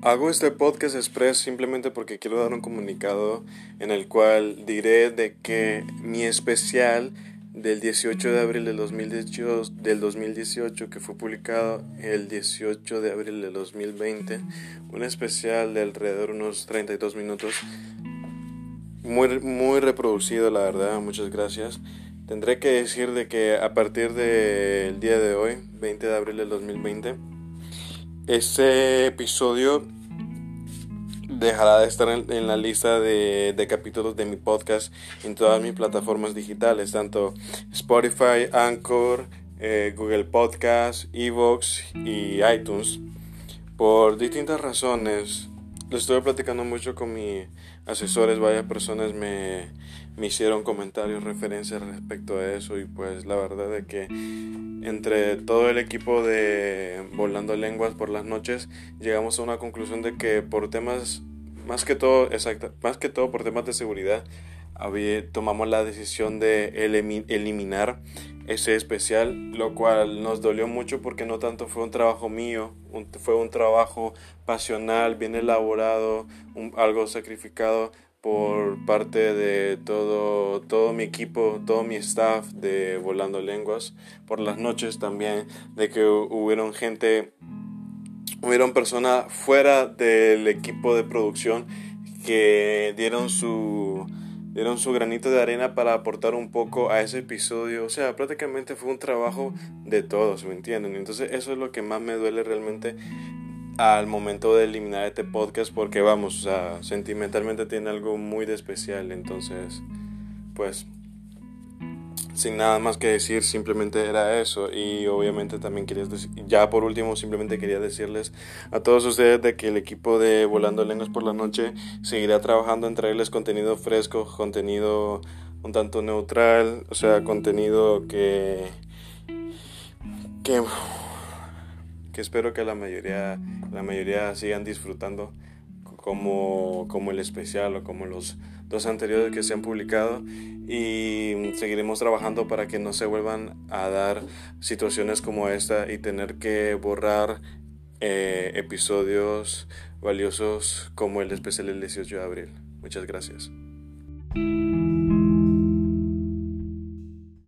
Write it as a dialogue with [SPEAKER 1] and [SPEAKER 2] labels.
[SPEAKER 1] Hago este podcast express simplemente porque quiero dar un comunicado en el cual diré de que mi especial del 18 de abril del 2018, del 2018 que fue publicado el 18 de abril del 2020, un especial de alrededor de unos 32 minutos, muy, muy reproducido la verdad, muchas gracias. Tendré que decir de que a partir del día de hoy, 20 de abril del 2020, este episodio dejará de estar en, la lista de, capítulos de mi podcast en todas mis plataformas digitales, tanto Spotify, Anchor, eh, Google Podcast, Evox y iTunes. Por distintas razones, lo estuve platicando mucho con mis asesores, varias personas me, me hicieron comentarios, referencias respecto a eso y pues la verdad es que entre todo el equipo de Volando Lenguas por las noches llegamos a una conclusión de que por temas, más que todo, exacto, más que todo por temas de seguridad, tomamos la decisión de eliminar ese especial, lo cual nos dolió mucho porque no tanto fue un trabajo mío, fue un trabajo pasional, bien elaborado, algo sacrificado por parte de todo, todo mi equipo, todo mi staff de Volando Lenguas, por las noches también, de que hubieron gente, hubieron personas fuera del equipo de producción que dieron su dieron su granito de arena para aportar un poco a ese episodio. O sea, prácticamente fue un trabajo de todos, ¿me entienden? Entonces eso es lo que más me duele realmente al momento de eliminar este podcast porque vamos, o sea, sentimentalmente tiene algo muy de especial. Entonces, pues sin nada más que decir, simplemente era eso. Y obviamente también quería decir, ya por último, simplemente quería decirles a todos ustedes de que el equipo de Volando Lenguas por la Noche seguirá trabajando en traerles contenido fresco, contenido un tanto neutral, o sea, contenido que. que. que espero que la mayoría, la mayoría sigan disfrutando como, como el especial o como los dos anteriores que se han publicado y seguiremos trabajando para que no se vuelvan a dar situaciones como esta y tener que borrar eh, episodios valiosos como el especial del 18 de abril. Muchas gracias.